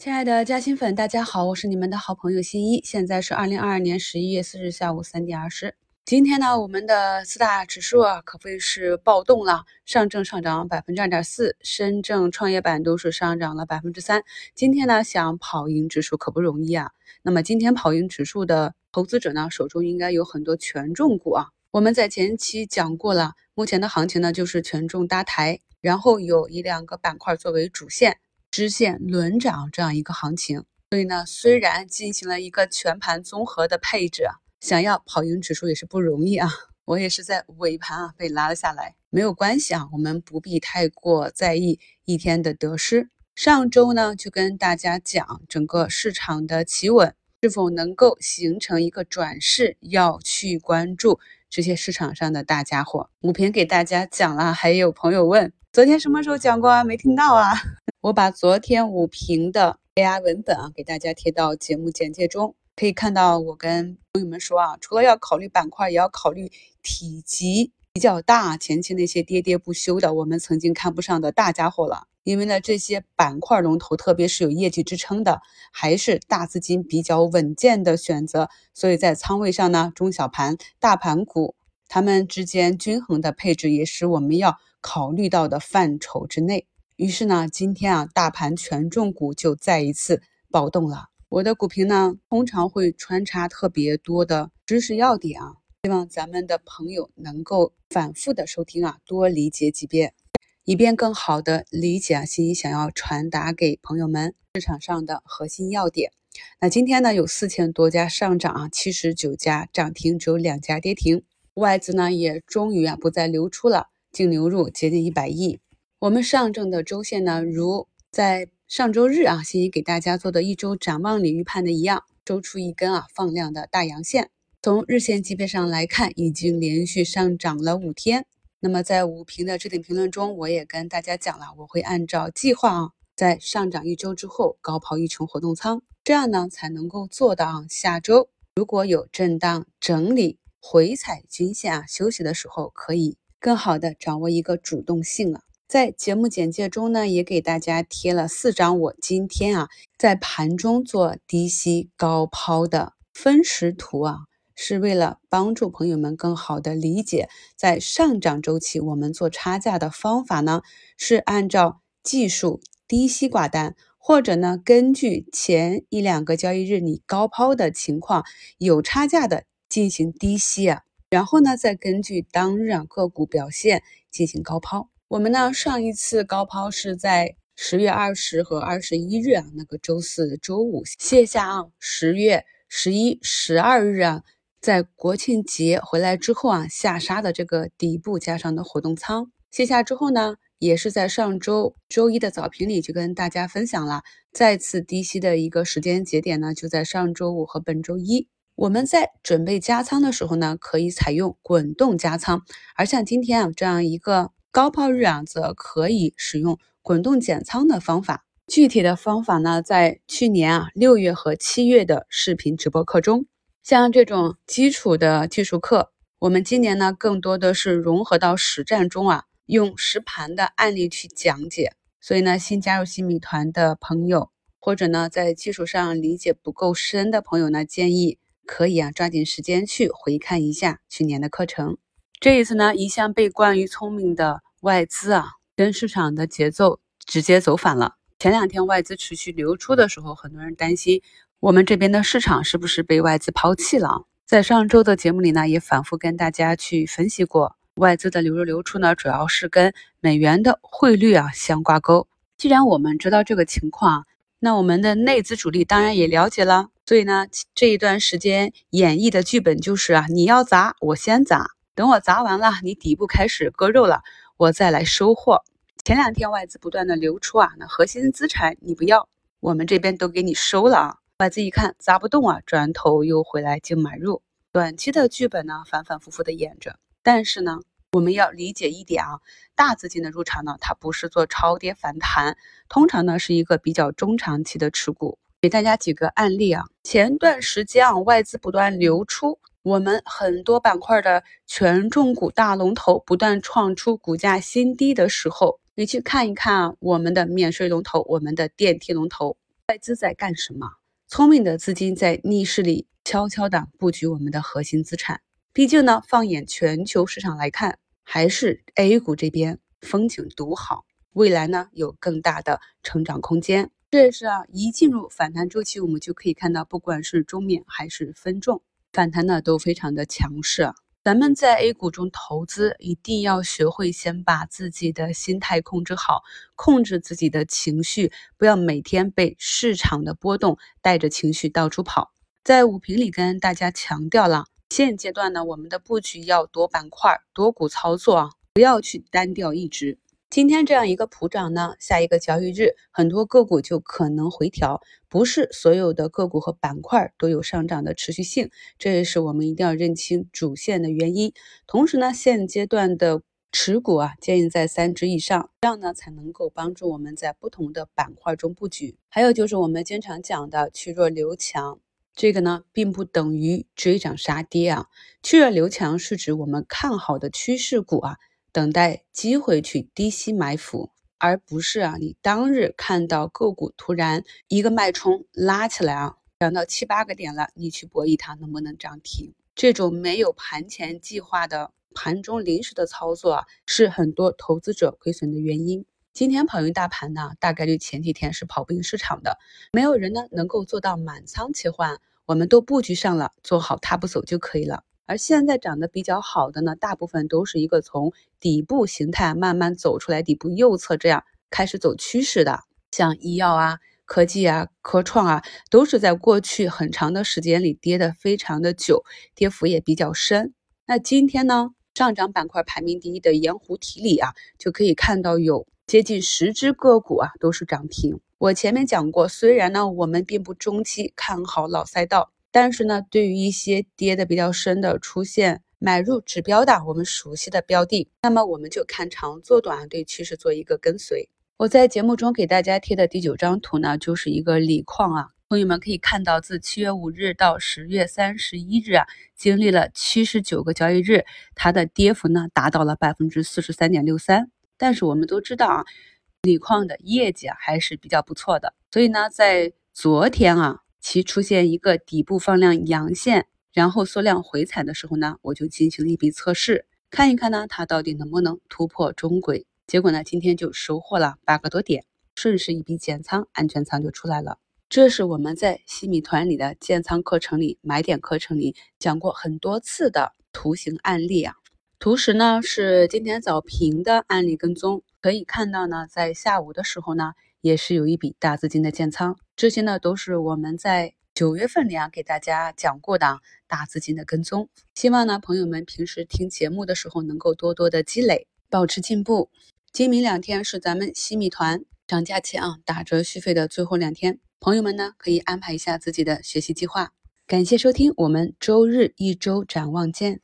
亲爱的嘉兴粉，大家好，我是你们的好朋友新一。现在是二零二二年十一月四日下午三点二十。今天呢，我们的四大指数啊，可谓是暴动了。上证上涨百分之二点四，深证创业板都是上涨了百分之三。今天呢，想跑赢指数可不容易啊。那么今天跑赢指数的投资者呢，手中应该有很多权重股啊。我们在前期讲过了，目前的行情呢，就是权重搭台，然后有一两个板块作为主线。支线轮涨这样一个行情，所以呢，虽然进行了一个全盘综合的配置啊，想要跑赢指数也是不容易啊。我也是在尾盘啊被拉了下来，没有关系啊，我们不必太过在意一天的得失。上周呢就跟大家讲，整个市场的企稳是否能够形成一个转势，要去关注这些市场上的大家伙。五评给大家讲了，还有朋友问，昨天什么时候讲过啊？没听到啊？我把昨天五评的 AI 文本啊给大家贴到节目简介中，可以看到我跟朋友们说啊，除了要考虑板块，也要考虑体积比较大、前期那些喋喋不休的我们曾经看不上的大家伙了。因为呢，这些板块龙头，特别是有业绩支撑的，还是大资金比较稳健的选择。所以在仓位上呢，中小盘、大盘股，它们之间均衡的配置，也是我们要考虑到的范畴之内。于是呢，今天啊，大盘权重股就再一次暴动了。我的股评呢，通常会穿插特别多的知识要点啊，希望咱们的朋友能够反复的收听啊，多理解几遍，以便更好的理解啊，心怡想要传达给朋友们市场上的核心要点。那今天呢，有四千多家上涨啊，七十九家涨停，只有两家跌停。外资呢，也终于啊不再流出了，净流入接近一百亿。我们上证的周线呢，如在上周日啊，欣怡给大家做的一周展望里预判的一样，周出一根啊放量的大阳线。从日线级别上来看，已经连续上涨了五天。那么在五评的置顶评论中，我也跟大家讲了，我会按照计划啊，在上涨一周之后高抛一成活动仓，这样呢才能够做到啊，下周如果有震荡整理回踩均线啊休息的时候，可以更好的掌握一个主动性了。在节目简介中呢，也给大家贴了四张我今天啊在盘中做低吸高抛的分时图啊，是为了帮助朋友们更好的理解，在上涨周期我们做差价的方法呢，是按照技术低吸挂单，或者呢根据前一两个交易日你高抛的情况有差价的进行低吸啊，然后呢再根据当日啊个股表现进行高抛。我们呢，上一次高抛是在十月二十和二十一日啊，那个周四周五卸下啊。十月十一、十二日啊，在国庆节回来之后啊，下杀的这个底部加上的活动仓卸下之后呢，也是在上周周一的早评里就跟大家分享了，再次低吸的一个时间节点呢，就在上周五和本周一。我们在准备加仓的时候呢，可以采用滚动加仓，而像今天啊这样一个。高抛日啊，则可以使用滚动减仓的方法。具体的方法呢，在去年啊六月和七月的视频直播课中，像这种基础的技术课，我们今年呢更多的是融合到实战中啊，用实盘的案例去讲解。所以呢，新加入新米团的朋友，或者呢在技术上理解不够深的朋友呢，建议可以啊抓紧时间去回看一下去年的课程。这一次呢，一向被冠于聪明的外资啊，跟市场的节奏直接走反了。前两天外资持续流出的时候，很多人担心我们这边的市场是不是被外资抛弃了。在上周的节目里呢，也反复跟大家去分析过，外资的流入流出呢，主要是跟美元的汇率啊相挂钩。既然我们知道这个情况，那我们的内资主力当然也了解了。所以呢，这一段时间演绎的剧本就是啊，你要砸，我先砸。等我砸完了，你底部开始割肉了，我再来收货。前两天外资不断的流出啊，那核心资产你不要，我们这边都给你收了啊。外资一看砸不动啊，转头又回来净买入。短期的剧本呢，反反复复的演着。但是呢，我们要理解一点啊，大资金的入场呢，它不是做超跌反弹，通常呢是一个比较中长期的持股。给大家几个案例啊，前段时间啊，外资不断流出。我们很多板块的权重股大龙头不断创出股价新低的时候，你去看一看，我们的免税龙头，我们的电梯龙头，外资在干什么？聪明的资金在逆势里悄悄地布局我们的核心资产。毕竟呢，放眼全球市场来看，还是 A 股这边风景独好，未来呢有更大的成长空间。这也是啊，一进入反弹周期，我们就可以看到，不管是中面还是分众反弹呢，都非常的强势。咱们在 A 股中投资，一定要学会先把自己的心态控制好，控制自己的情绪，不要每天被市场的波动带着情绪到处跑。在五评里跟大家强调了。现阶段呢，我们的布局要多板块、多股操作啊，不要去单调一只。今天这样一个普涨呢，下一个交易日很多个股就可能回调，不是所有的个股和板块都有上涨的持续性，这也是我们一定要认清主线的原因。同时呢，现阶段的持股啊，建议在三只以上，这样呢才能够帮助我们在不同的板块中布局。还有就是我们经常讲的去弱留强。这个呢，并不等于追涨杀跌啊。去弱留强是指我们看好的趋势股啊，等待机会去低吸埋伏，而不是啊，你当日看到个股突然一个脉冲拉起来啊，涨到七八个点了，你去博弈它能不能涨停。这种没有盘前计划的盘中临时的操作啊，是很多投资者亏损的原因。今天跑赢大盘呢，大概率前几天是跑不赢市场的，没有人呢能够做到满仓切换。我们都布局上了，做好踏步走就可以了。而现在涨得比较好的呢，大部分都是一个从底部形态慢慢走出来，底部右侧这样开始走趋势的，像医药啊、科技啊、科创啊，都是在过去很长的时间里跌得非常的久，跌幅也比较深。那今天呢，上涨板块排名第一的盐湖提锂啊，就可以看到有接近十只个股啊都是涨停。我前面讲过，虽然呢我们并不中期看好老赛道，但是呢对于一些跌的比较深的、出现买入指标的我们熟悉的标的，那么我们就看长做短，对趋势做一个跟随。我在节目中给大家贴的第九张图呢，就是一个锂矿啊，朋友们可以看到，自七月五日到十月三十一日啊，经历了七十九个交易日，它的跌幅呢达到了百分之四十三点六三。但是我们都知道啊。锂矿的业绩啊还是比较不错的，所以呢，在昨天啊，其出现一个底部放量阳线，然后缩量回踩的时候呢，我就进行了一笔测试，看一看呢，它到底能不能突破中轨。结果呢，今天就收获了八个多点，顺势一笔减仓，安全仓就出来了。这是我们在西米团里的建仓课程里、买点课程里讲过很多次的图形案例啊。图十呢是今天早评的案例跟踪。可以看到呢，在下午的时候呢，也是有一笔大资金的建仓，这些呢都是我们在九月份里啊给大家讲过的大资金的跟踪。希望呢，朋友们平时听节目的时候能够多多的积累，保持进步。今明两天是咱们西米团涨价前啊打折续费的最后两天，朋友们呢可以安排一下自己的学习计划。感谢收听，我们周日一周展望见。